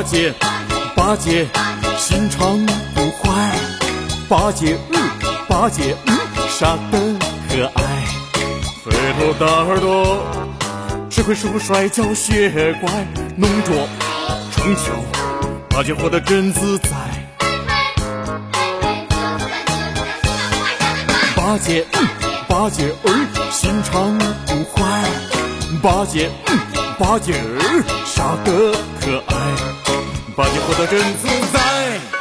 八戒，八戒心肠不坏，八戒嗯，八戒嗯，傻得可爱。肥头大耳朵，只会说摔跤学乖，弄拙成巧，八戒活得真自在。八戒嗯，八戒嗯心肠不坏，八戒嗯。八戒嗯傻得可，把你活得真自在。